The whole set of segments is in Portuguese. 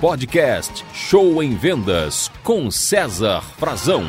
Podcast Show em Vendas com César Frazão.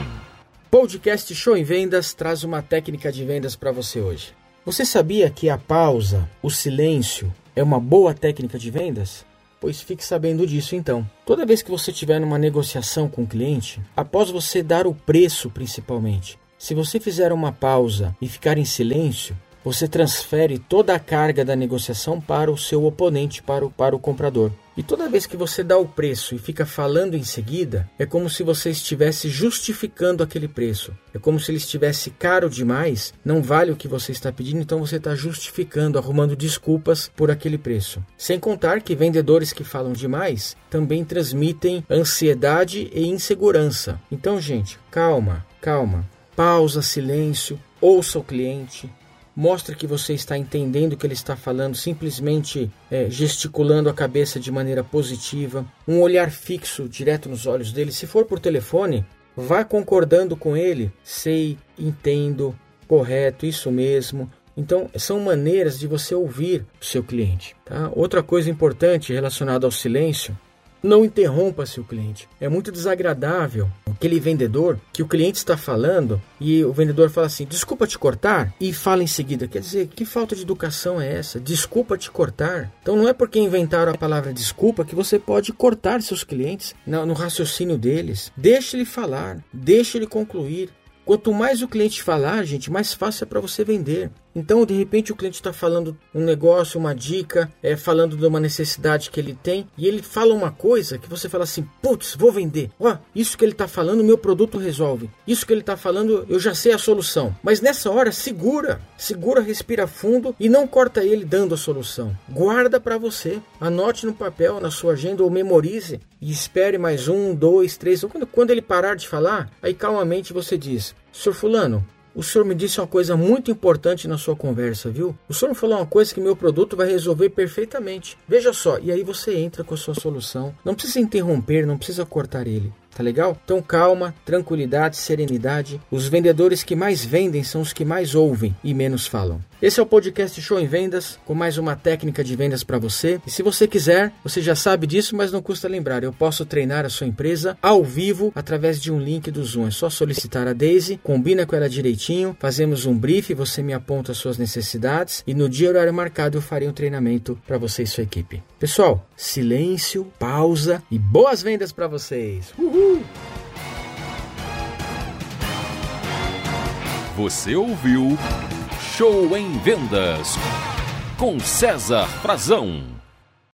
Podcast Show em Vendas traz uma técnica de vendas para você hoje. Você sabia que a pausa, o silêncio, é uma boa técnica de vendas? Pois fique sabendo disso então. Toda vez que você estiver numa negociação com o cliente, após você dar o preço principalmente, se você fizer uma pausa e ficar em silêncio, você transfere toda a carga da negociação para o seu oponente, para o, para o comprador. E toda vez que você dá o preço e fica falando em seguida, é como se você estivesse justificando aquele preço. É como se ele estivesse caro demais, não vale o que você está pedindo, então você está justificando, arrumando desculpas por aquele preço. Sem contar que vendedores que falam demais também transmitem ansiedade e insegurança. Então, gente, calma, calma. Pausa, silêncio, ouça o cliente, mostre que você está entendendo o que ele está falando, simplesmente é, gesticulando a cabeça de maneira positiva, um olhar fixo direto nos olhos dele. Se for por telefone, vá concordando com ele. Sei, entendo, correto, isso mesmo. Então, são maneiras de você ouvir o seu cliente. Tá? Outra coisa importante relacionada ao silêncio não interrompa seu cliente. É muito desagradável aquele vendedor que o cliente está falando e o vendedor fala assim: desculpa te cortar, e fala em seguida. Quer dizer, que falta de educação é essa? Desculpa te cortar. Então não é porque inventaram a palavra desculpa que você pode cortar seus clientes no, raciocínio deles. Deixe ele falar, deixe ele concluir. Quanto mais o cliente falar, gente, mais fácil é para você vender. Então, de repente, o cliente está falando um negócio, uma dica, é falando de uma necessidade que ele tem, e ele fala uma coisa que você fala assim: putz, vou vender. Ó, isso que ele está falando, meu produto resolve. Isso que ele está falando, eu já sei a solução. Mas nessa hora, segura, segura, respira fundo e não corta ele dando a solução. Guarda para você, anote no papel, na sua agenda ou memorize e espere mais um, dois, três. Quando, quando ele parar de falar, aí calmamente você diz: Senhor Fulano, o senhor me disse uma coisa muito importante na sua conversa, viu? O senhor me falou uma coisa que meu produto vai resolver perfeitamente. Veja só, e aí você entra com a sua solução. Não precisa interromper, não precisa cortar ele. Tá legal? Então calma, tranquilidade, serenidade. Os vendedores que mais vendem são os que mais ouvem e menos falam. Esse é o podcast Show em Vendas, com mais uma técnica de vendas para você. E se você quiser, você já sabe disso, mas não custa lembrar. Eu posso treinar a sua empresa ao vivo através de um link do Zoom. É só solicitar a Daisy, combina com ela direitinho, fazemos um brief, você me aponta as suas necessidades e no dia horário marcado eu farei um treinamento para você e sua equipe. Pessoal, silêncio, pausa e boas vendas para vocês. Uhul! Você ouviu Show em Vendas com César Frazão.